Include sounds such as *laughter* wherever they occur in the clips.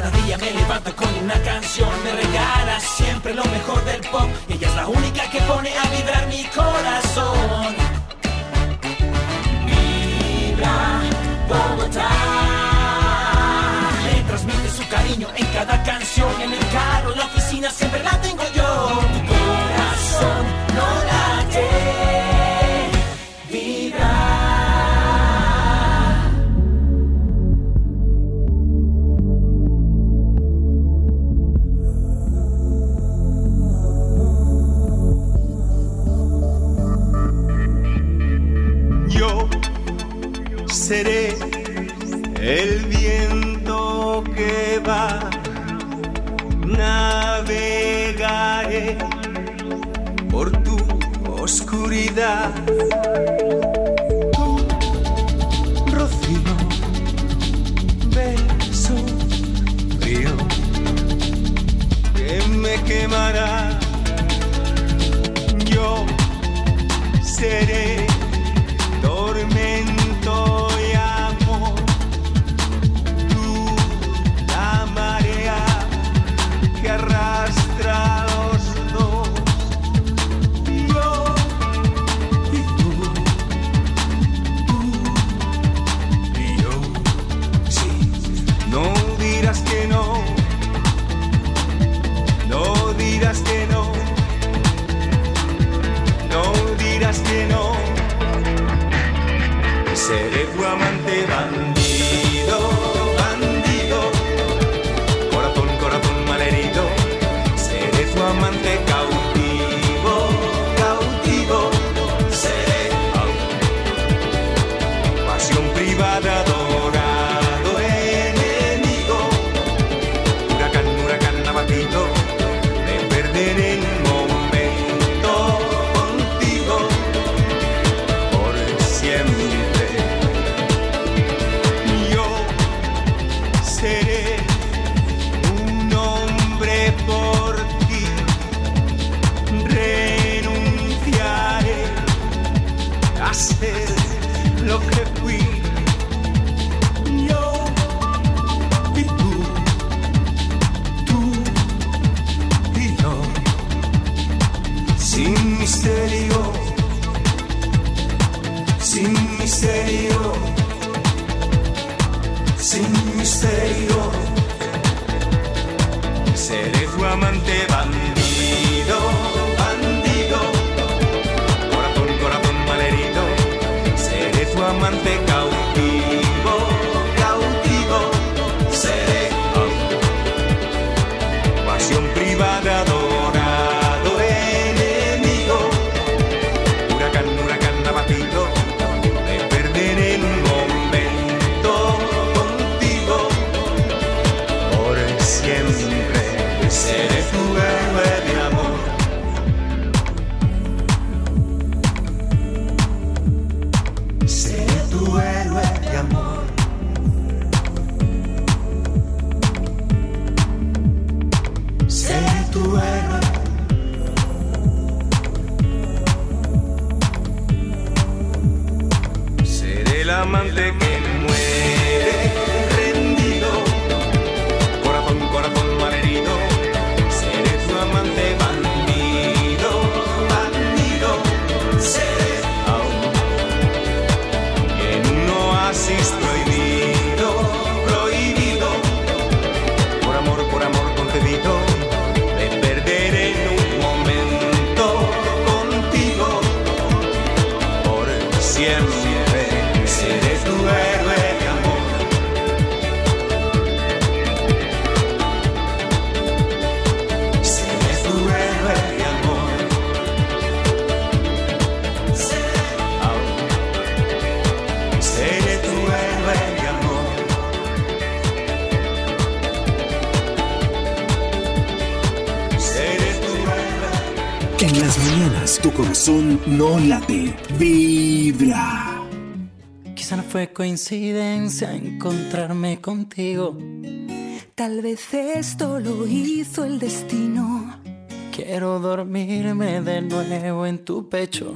Cada día me levanto con una canción, me regala siempre lo mejor del pop. Y ella es la única que pone a vibrar mi corazón. Vibra Bogotá. Le transmite su cariño en cada canción, en el carro, en la oficina, siempre la tengo yo. corazón no late, vibra. Quizá no fue coincidencia encontrarme contigo. Tal vez esto lo hizo el destino. Quiero dormirme de nuevo en tu pecho.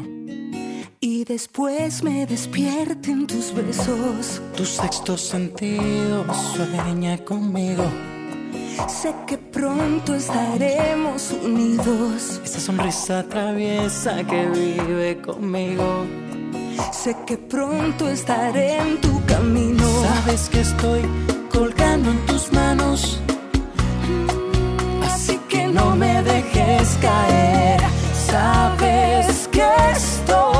Y después me despierten tus besos. Tu sexto sentido sueña conmigo. Sé que pronto estaremos unidos. Esa sonrisa traviesa que vive conmigo. Sé que pronto estaré en tu camino. Sabes que estoy colgando en tus manos. Así que no me dejes caer. Sabes que estoy.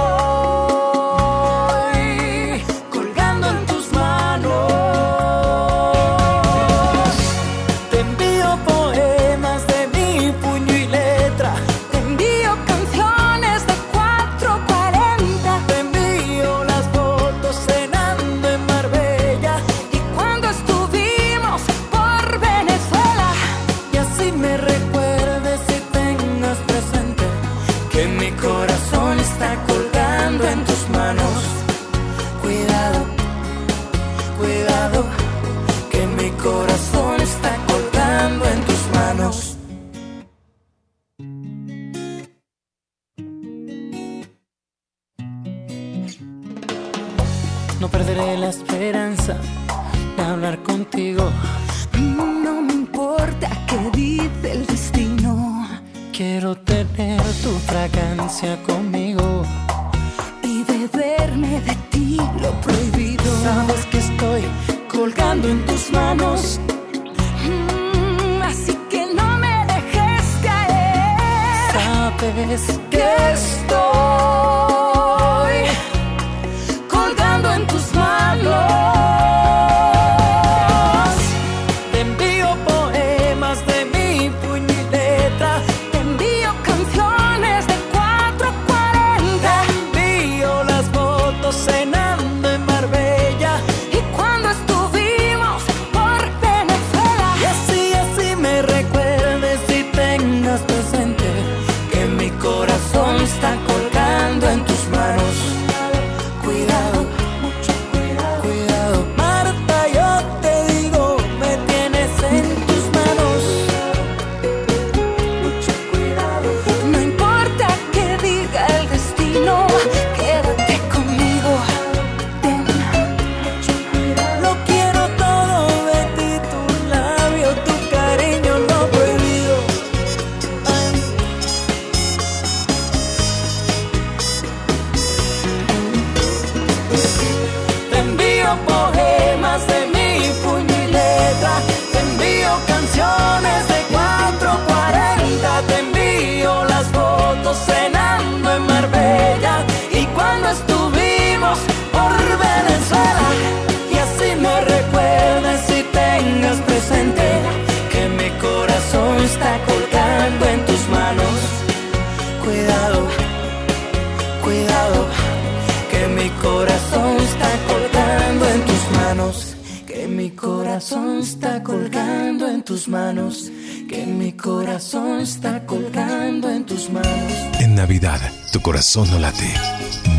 corazón está colgando en tus manos, que mi corazón está colgando en tus manos. En Navidad, tu corazón no late,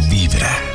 vibra.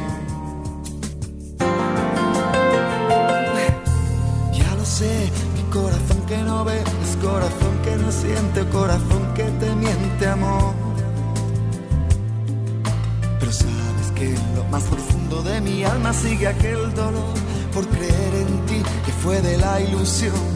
canción.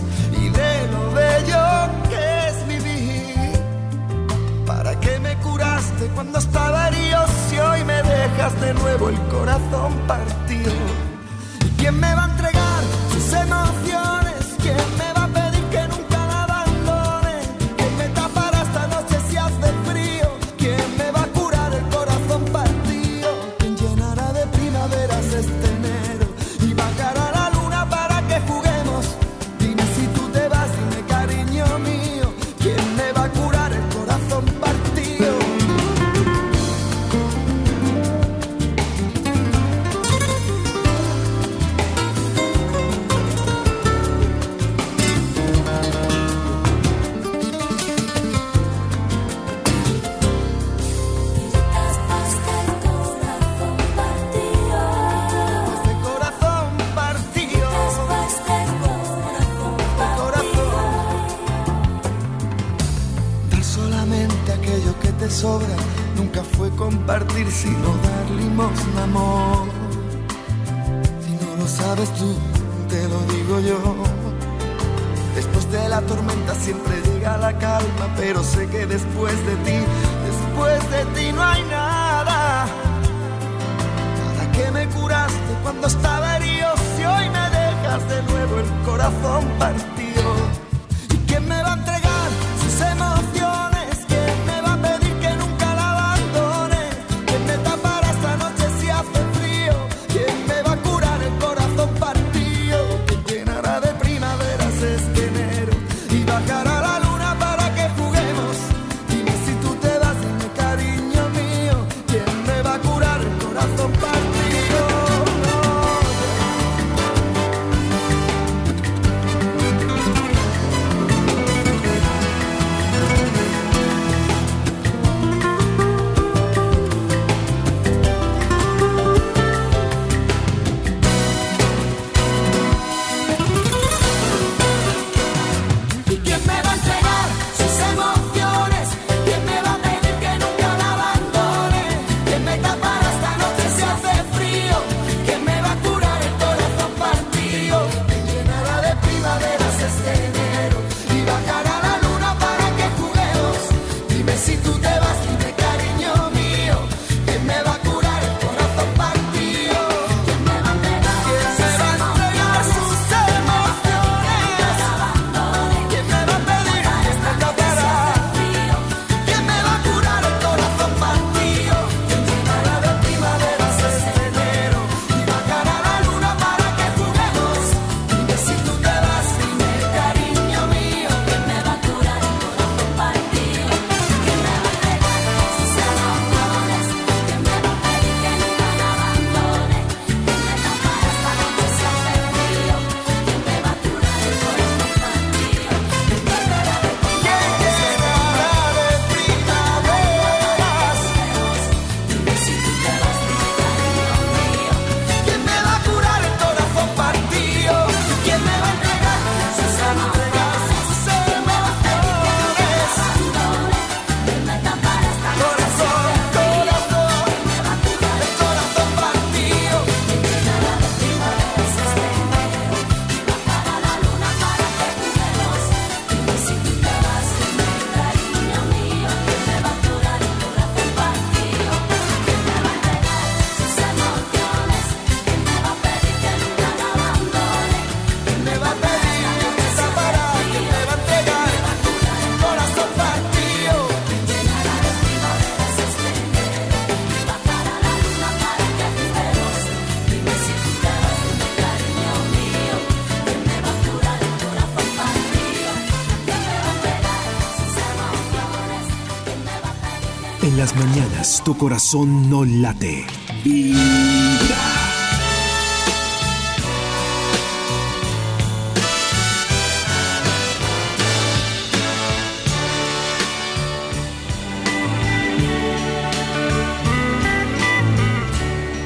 tu corazón no late.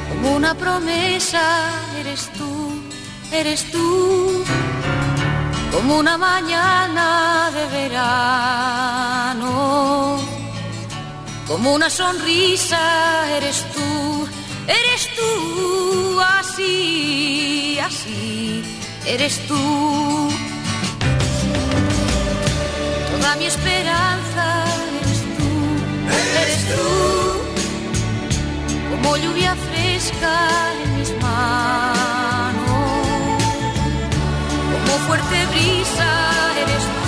Como una promesa eres tú, eres tú. Como una mañana de verano como una sonrisa eres tú, eres tú así, así, eres tú. Toda mi esperanza eres tú, eres tú, como lluvia fresca en mis manos, como fuerte brisa eres tú.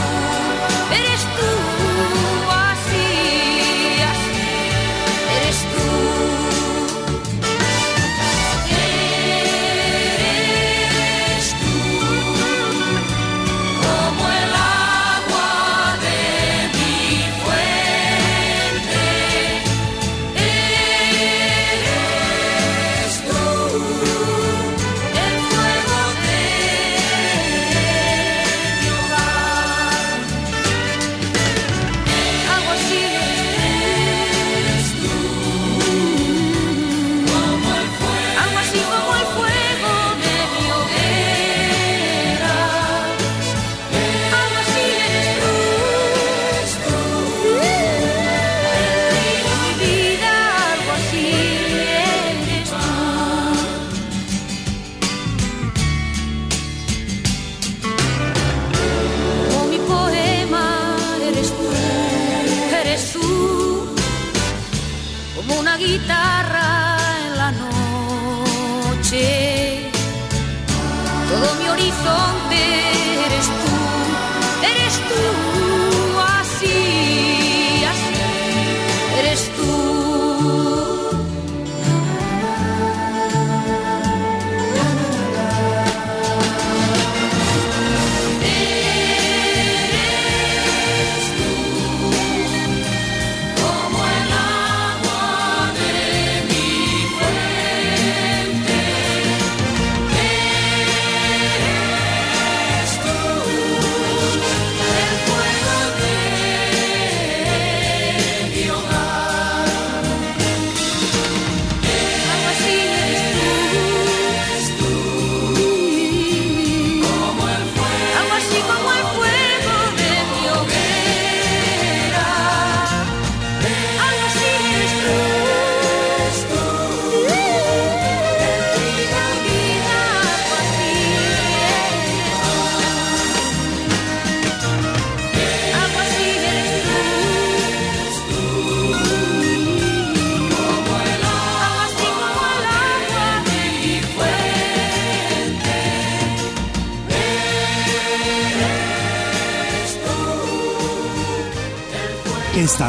Noche. Todo mi horizonte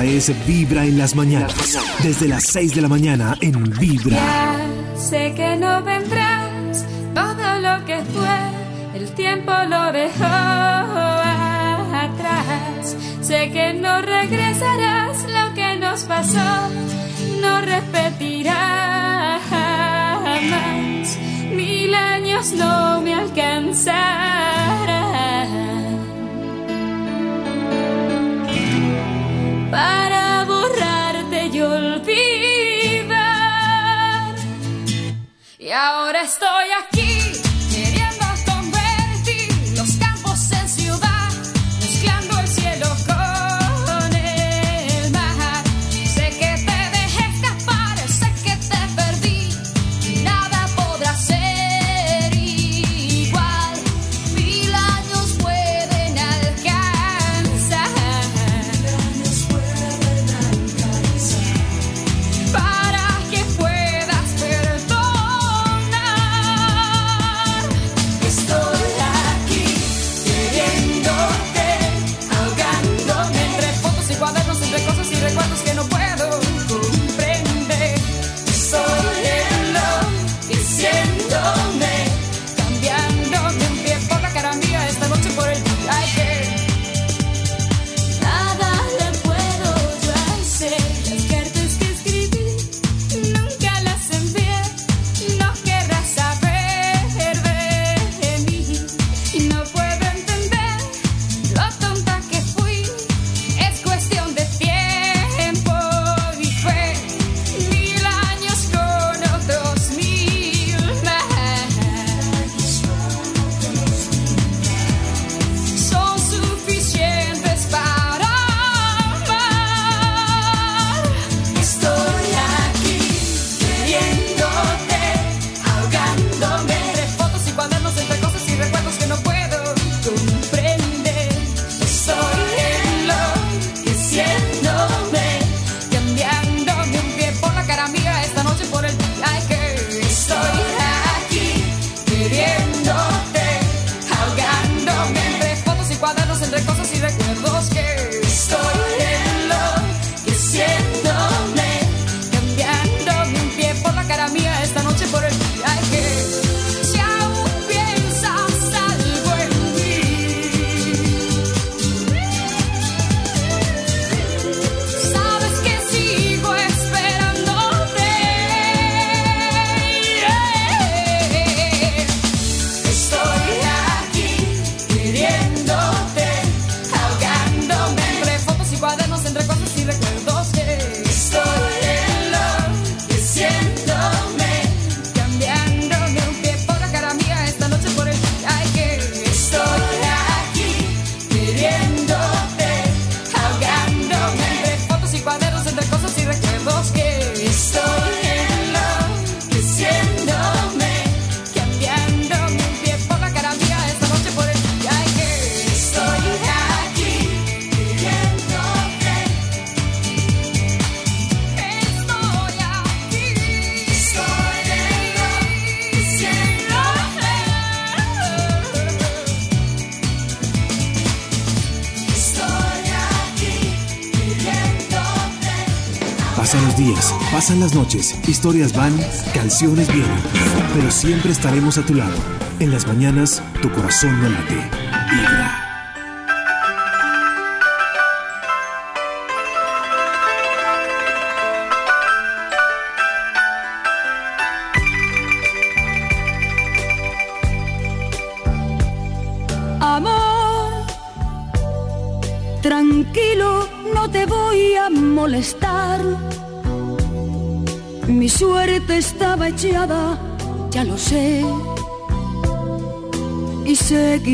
Vibra en las mañanas. Desde las 6 de la mañana en Vibra. Sé que no vendrás, todo lo que fue, el tiempo lo dejó atrás. Sé que no regresarás, lo que nos pasó no repetirá jamás. Mil años no me alcanzarán para borrarte y olvidar. Y ahora estoy aquí historias van, canciones vienen, pero siempre estaremos a tu lado. En las mañanas, tu corazón no late.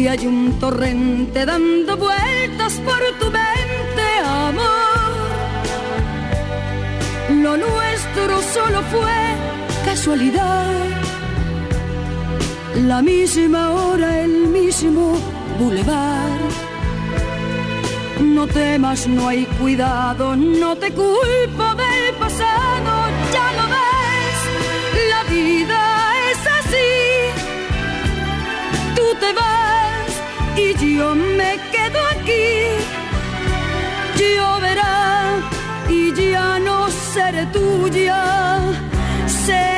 Hay un torrente dando vueltas por tu mente, amor. Lo nuestro solo fue casualidad. La misma hora, el mismo bulevar. No temas, no hay cuidado, no te culpo del pasado, ya lo ves, la vida es así. Tú te vas y yo me quedo aquí. Lloverá y ya no seré tuya, seré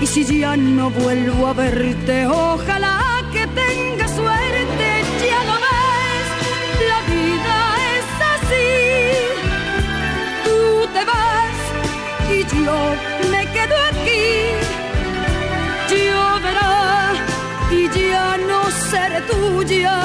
Y si ya no vuelvo a verte, ojalá que tengas suerte, ya lo ves, la vida es así tú te vas y yo me quedo aquí. Lloverá y ya no seré tuya,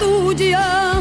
seré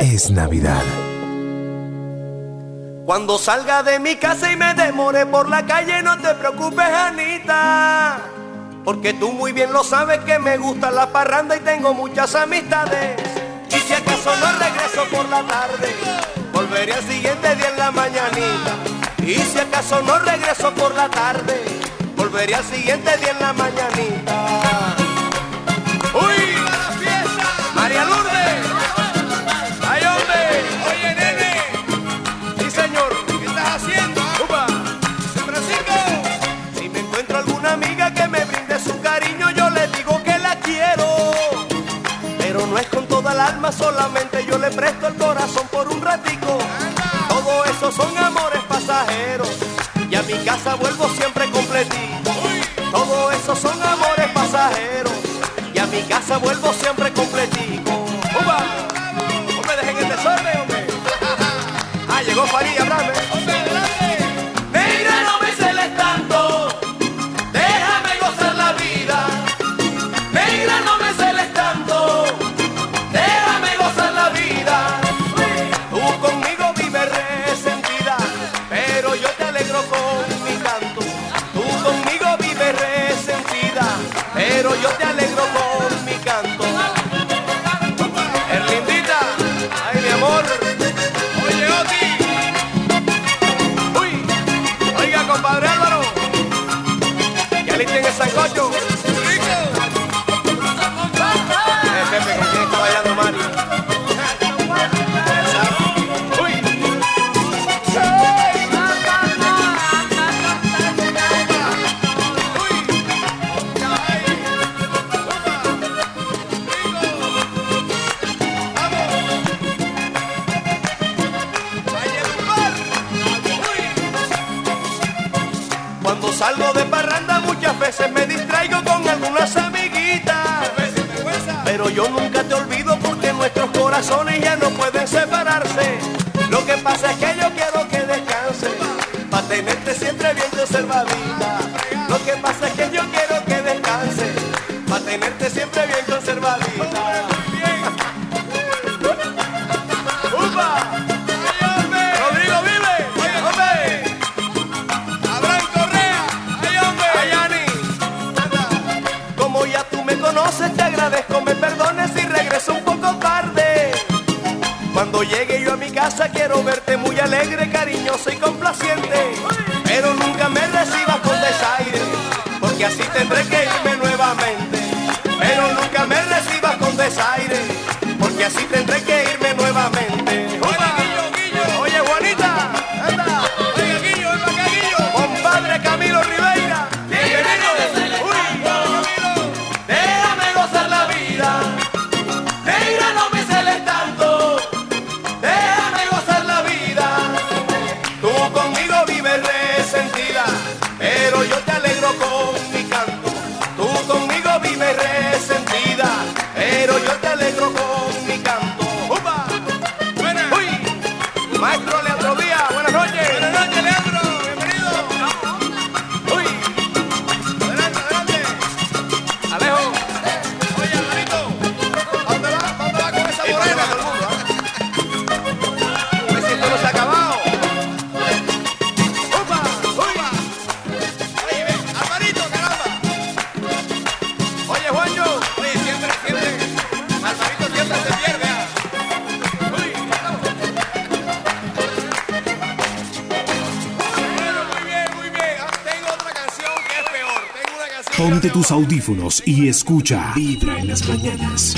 Es Navidad. Cuando salga de mi casa y me demore por la calle, no te preocupes, Anita. Porque tú muy bien lo sabes que me gusta la parranda y tengo muchas amistades. Y si acaso no regreso por la tarde, volveré al siguiente día en la mañanita. Y si acaso no regreso por la tarde, volveré al siguiente día en la mañanita. Solamente yo le presto el corazón por un ratico. Todo eso son amores pasajeros. Y a mi casa vuelvo siempre completito. Todo eso son amores pasajeros. Y a mi casa vuelvo siempre audífonos y escucha Vibra en las mañanas.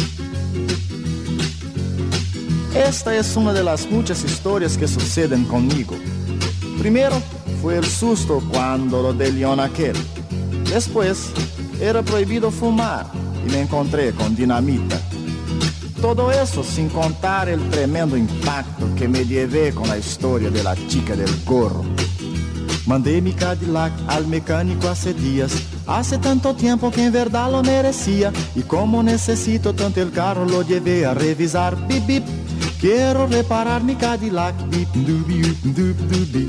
Esta es una de las muchas historias que suceden conmigo. Primero fue el susto cuando lo de León aquel. Después era prohibido fumar y me encontré con dinamita. Todo eso sin contar el tremendo impacto que me llevé con la historia de la chica del gorro. Mandé mi Cadillac al mecánico hace días. Hace tanto tiempo que en verdad lo merecía. Y como necesito tanto el carro, lo llevé a revisar. Bip, bip. Quiero reparar mi Cadillac. Bip, dubi, dup, dubi.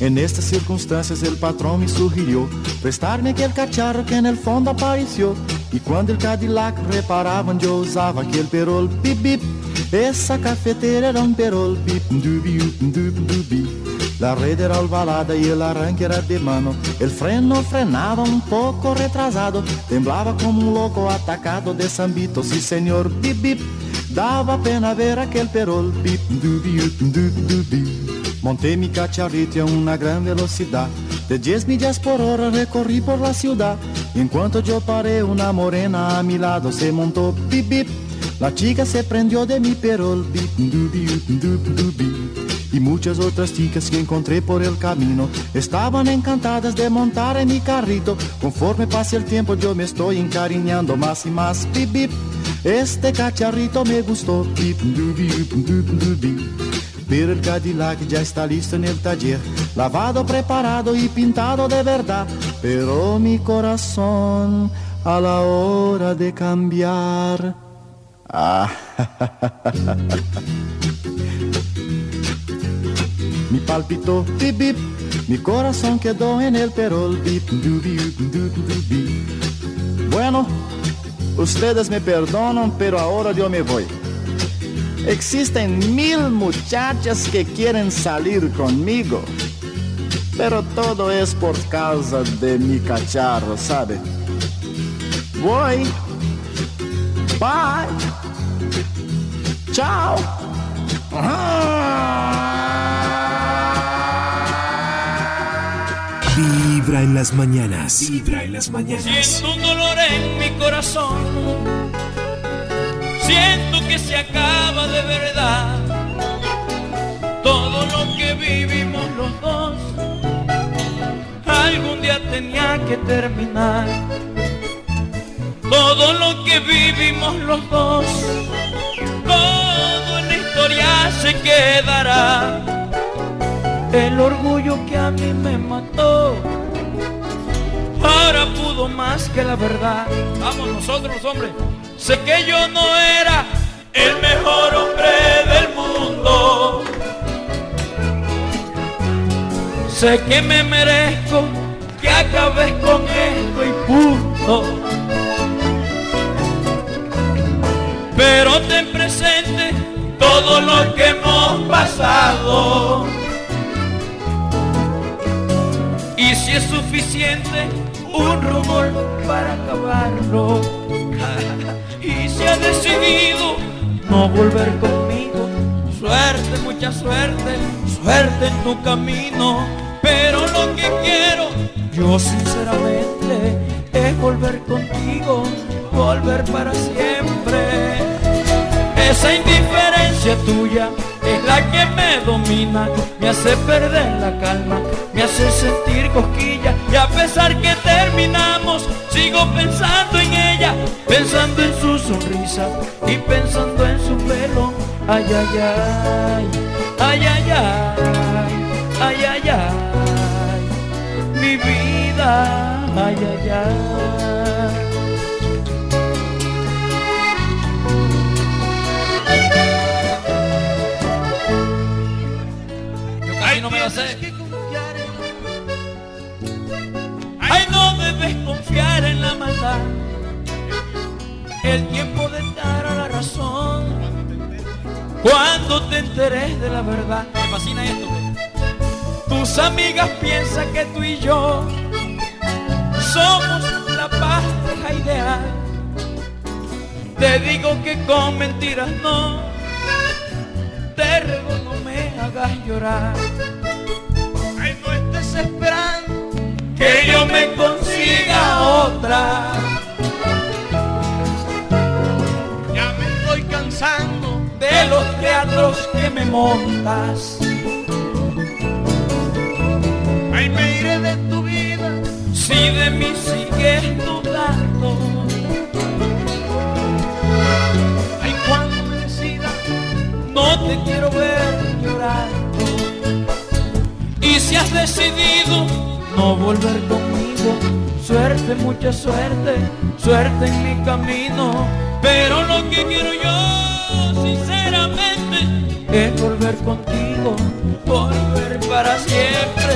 En estas circunstancias el patrón me sugirió prestarme aquel cacharro que en el fondo apareció. Y cuando el Cadillac reparaban yo usaba aquel perol. Bip, bip. Esa cafetera era un perol. Bip, dubi, dup, dubi. La red era ovalada y el arranque era de mano. El freno frenaba un poco retrasado. Temblaba como un loco atacado de zambito. Sí, señor, bip, bip. Daba pena ver aquel perol. Bip, dubi, up, dup, dubi. Monté mi cacharrito a una gran velocidad. De 10 millas por hora recorrí por la ciudad. Y en cuanto yo paré, una morena a mi lado se montó. Bip, bip. La chica se prendió de mi perol. Bip, dubi, up, dup, dubi y muchas otras chicas que encontré por el camino estaban encantadas de montar en mi carrito. Conforme pase el tiempo yo me estoy encariñando más y más. Bip, bip. Este cacharrito me gustó. Bip. Pero el Cadillac ya está listo en el taller, lavado, preparado y pintado de verdad. Pero mi corazón a la hora de cambiar. Ah, *laughs* mi palpitó, bip, bip, mi corazón quedó en el perol, bip, dubi, dubi. Bueno, ustedes me perdonan, pero ahora yo me voy. Existen mil muchachas que quieren salir conmigo, pero todo es por causa de mi cacharro, ¿sabe? Voy. Bye. Chao. Vibra en las mañanas. Vibra en las mañanas. Siento un dolor en mi corazón. Siento que se acaba de verdad. Todo lo que vivimos los dos. Algún día tenía que terminar. Todo lo que vivimos los dos. Todo en la historia se quedará. El orgullo que a mí me mató Ahora pudo más que la verdad. Vamos nosotros los hombres. Sé que yo no era el mejor hombre del mundo. Sé que me merezco que acabes con esto y punto. Pero ten presente todo lo que hemos pasado. Y si es suficiente, un rumor para acabarlo. *laughs* y si has decidido no volver conmigo, suerte, mucha suerte, suerte en tu camino. Pero lo que quiero, yo sinceramente, es volver contigo, volver para siempre. Esa indiferencia tuya es la que me domina, me hace perder la calma, me hace sentir cosquillas y a pesar que terminamos, sigo pensando en ella, pensando en su sonrisa y pensando en su pelo, ay ay ay, ay ay ay, ay ay ay, mi vida, ay ay ay. Ay, no debes confiar en la maldad. El tiempo de dar a la razón. Cuando te enteres de la verdad. Me fascina esto. Tus amigas piensan que tú y yo somos la pareja ideal. Te digo que con mentiras no. Te ruego no me hagas llorar. Que yo me consiga otra. Ya me estoy cansando de los teatros que me montas. Ay, me iré de tu vida si de mí sigues dudando. Ay, cuando me decida, no te quiero ver llorando. Y si has decidido no volver conmigo, suerte, mucha suerte, suerte en mi camino. Pero lo que quiero yo, sinceramente, es volver contigo, volver para siempre.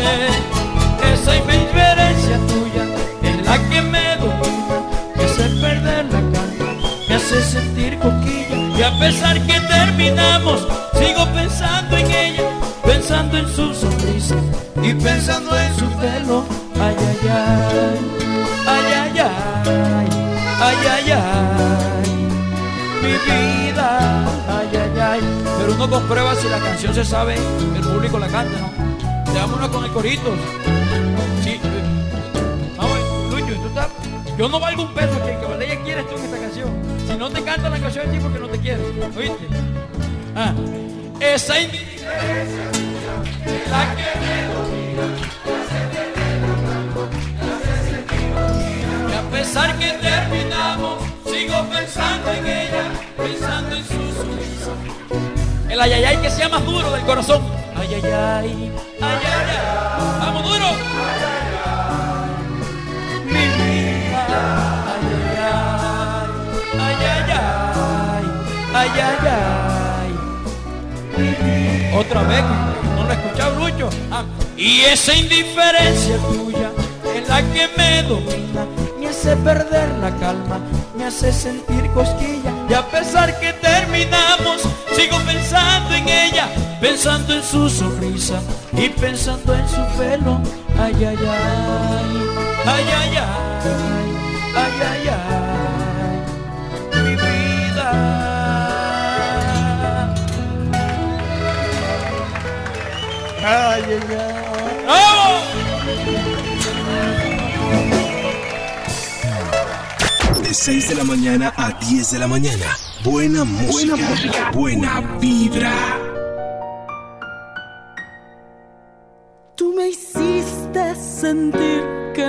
Esa indiferencia tuya es la que me domina, me hace perder la calma, me hace sentir coquilla. Y a pesar que terminamos, sigo pensando en ella, pensando en su sonrisa y pensando en su pelo. Comprueba si la canción se sabe, el público la canta, ¿no? Veámonos con el corito. Sí, eh, vamos, Lucho, tú estás. Yo no valgo un peso que, que Valeria quieres tú en esta canción. Si no te canta la canción ti porque no te quiero. ¿Oíste? Ah, esa indiferencia la que me domina. A pesar que terminamos, sigo pensando en ella, pensando en su sonrisa. El ayayay que sea más duro del corazón. Ayayay, ayayay. Vamos duro. Mi vida. Ayayay, ayayay, ayayay. Mi vida. Otra vez, no lo he escuchado mucho. Ah, Y esa indiferencia tuya es la que me domina, me hace perder la calma, me hace sentir cosquilla. Y a pesar que terminamos, pensando en su sonrisa y pensando en su pelo. Ay, ay, ay, ay, ay, ay, ay, ay, ay, mi vida. Ay, ay, ay. ¡Vamos! De 6 de la mañana a 10 de la mañana. Buena música. Buena, música, buena vibra.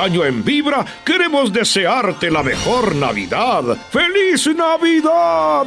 año en Vibra queremos desearte la mejor Navidad. ¡Feliz Navidad!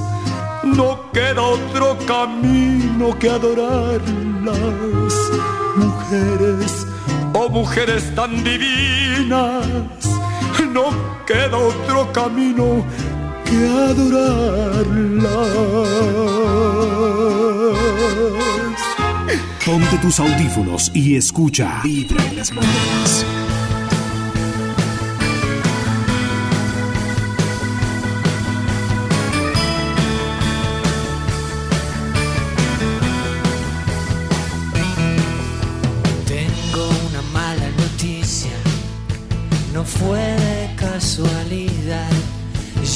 no queda otro camino que adorarlas. Mujeres, oh mujeres tan divinas, no queda otro camino que adorarlas. Ponte tus audífonos y escucha Vibra en las mañanas.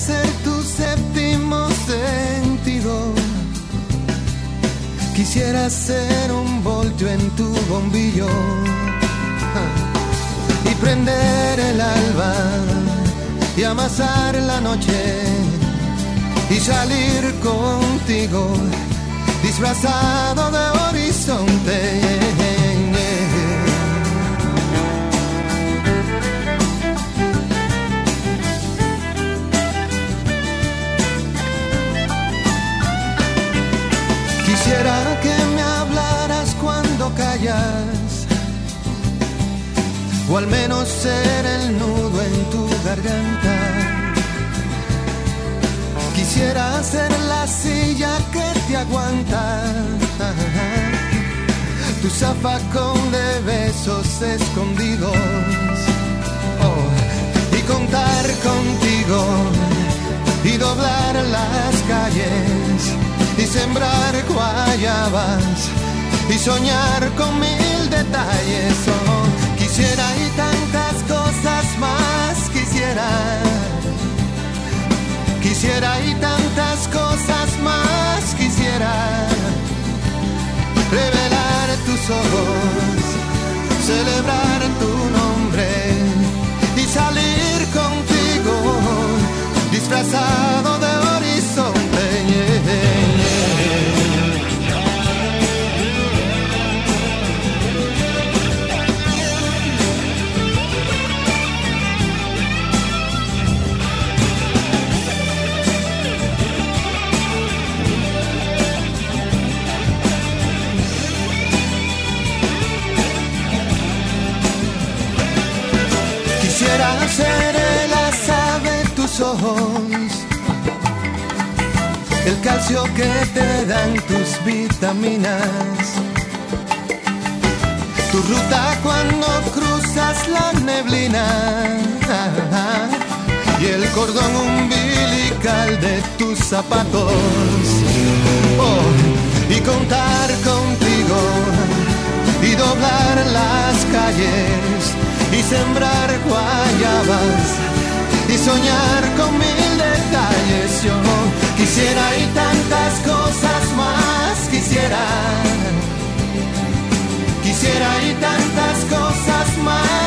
ser tu séptimo sentido. Quisiera ser un voltio en tu bombillo. Y prender el alba y amasar la noche y salir contigo disfrazado de horizonte. O al menos ser el nudo en tu garganta. Quisiera ser la silla que te aguanta, tu zafacón de besos escondidos, oh, y contar contigo, y doblar las calles, y sembrar guayabas, y soñar con mil detalles. Quisiera y tantas cosas más quisiera. Quisiera y tantas cosas más quisiera revelar tus ojos, celebrar tu nombre y salir contigo disfrazado de calcio que te dan tus vitaminas, tu ruta cuando cruzas la neblina. Y el cordón umbilical de tus zapatos. Oh, y contar contigo. Y doblar las calles. Y sembrar guayabas. Y soñar con mil detalles. Yo quisiera y tantas cosas más quisiera. Quisiera y tantas cosas más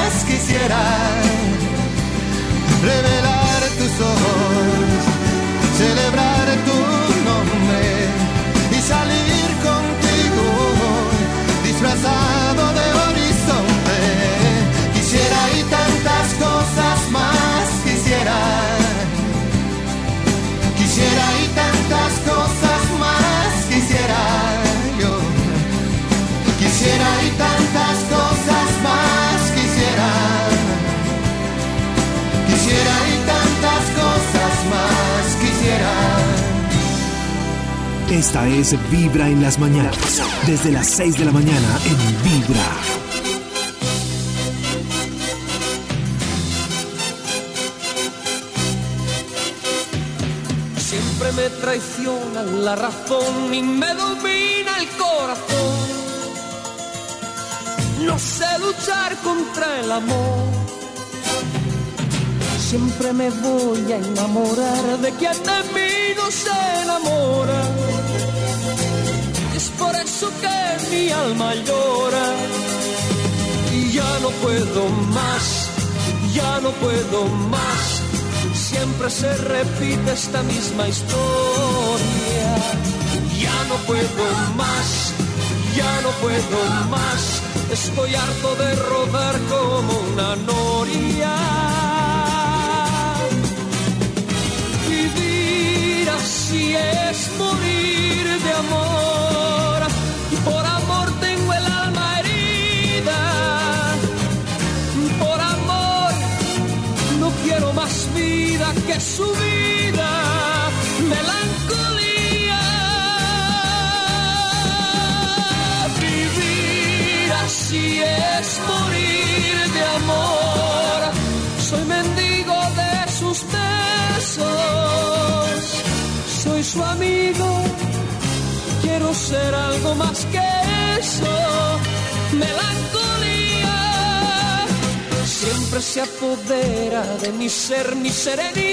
Esta es Vibra en las mañanas. Desde las 6 de la mañana en Vibra. Siempre me traiciona la razón y me domina el corazón. No sé luchar contra el amor. Siempre me voy a enamorar de quien de mí no se enamora. Eso que mi alma llora. Y ya no puedo más, ya no puedo más siempre se repite esta misma historia. Ya no puedo más, ya no puedo más. Estoy harto de rodar como una noria. Vivir así es morir de amor. Su vida. Melancolía. Vivir así es morir de amor. Soy mendigo de sus besos. Soy su amigo. Quiero ser algo más que eso. Melancolía. Siempre se apodera de mi ser, mi serenidad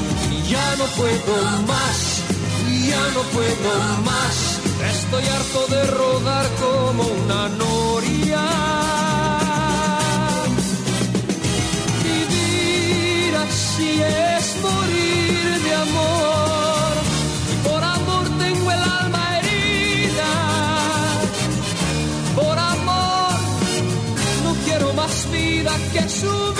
ya no puedo más, ya no puedo más. Estoy harto de rodar como una noria. Vivir así es morir de amor. Por amor tengo el alma herida. Por amor no quiero más vida que su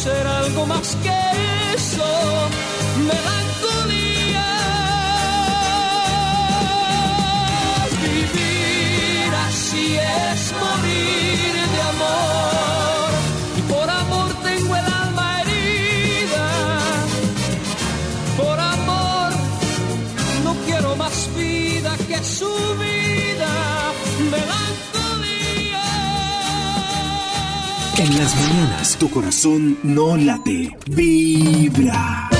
ser algo más que eso. Melancolía. En las mañanas tu corazón no late, vibra.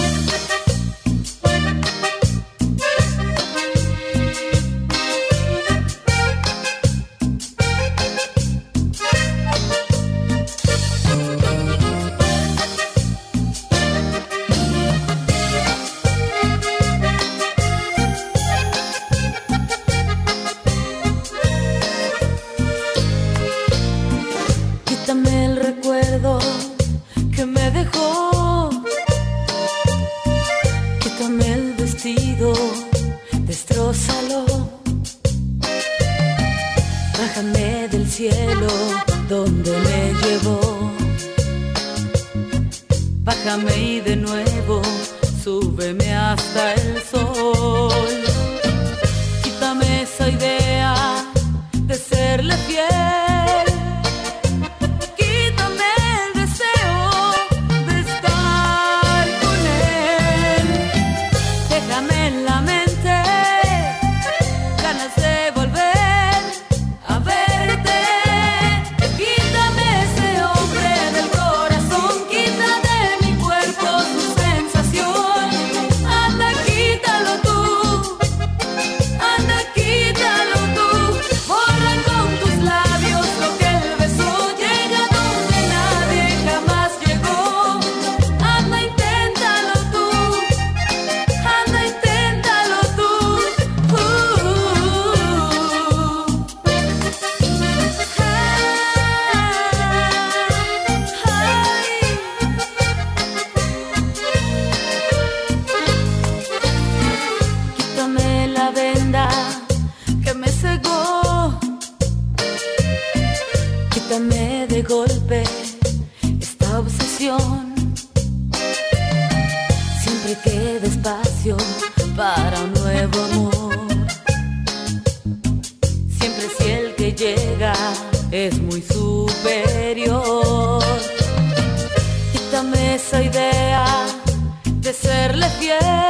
Quítame de golpe esta obsesión. Siempre queda espacio para un nuevo amor. Siempre si el que llega es muy superior. Quítame esa idea de serle fiel.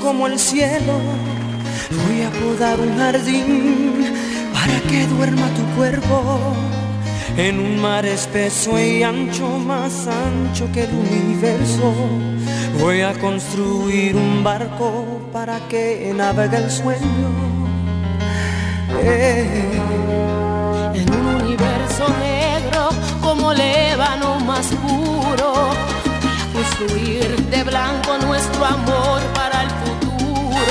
Como el cielo, voy a podar un jardín para que duerma tu cuerpo. En un mar espeso y ancho, más ancho que el universo, voy a construir un barco para que navegue el sueño. Eh. En un universo negro como el ébano más puro, construir de blanco nuestro amor para.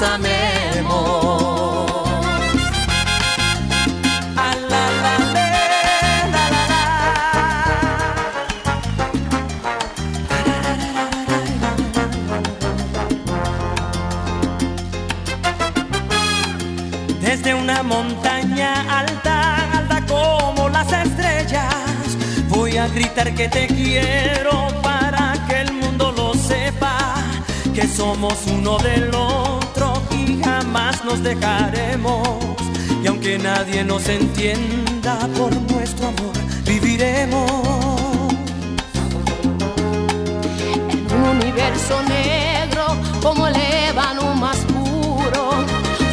Nos amemos. La, la, la. Desde una montaña alta, alta como las estrellas, voy a gritar que te quiero para que el mundo lo sepa, que somos uno del otro y jamás nos dejaremos. Y aunque nadie nos entienda por nuestro amor, viviremos. En un universo negro como el ébano más puro,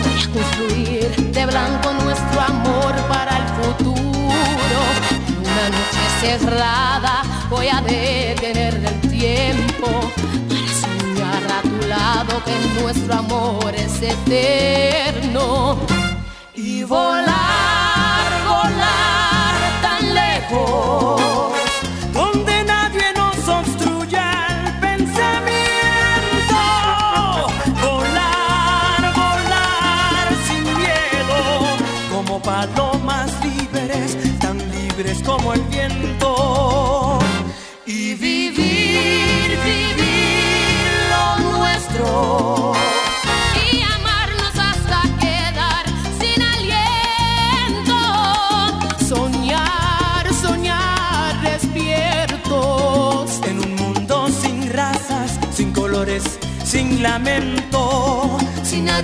voy a construir de blanco nuestro amor para el futuro. En una noche cerrada voy a detener el tiempo que nuestro amor es eterno. Y volar,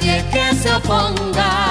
nadie que se oponga.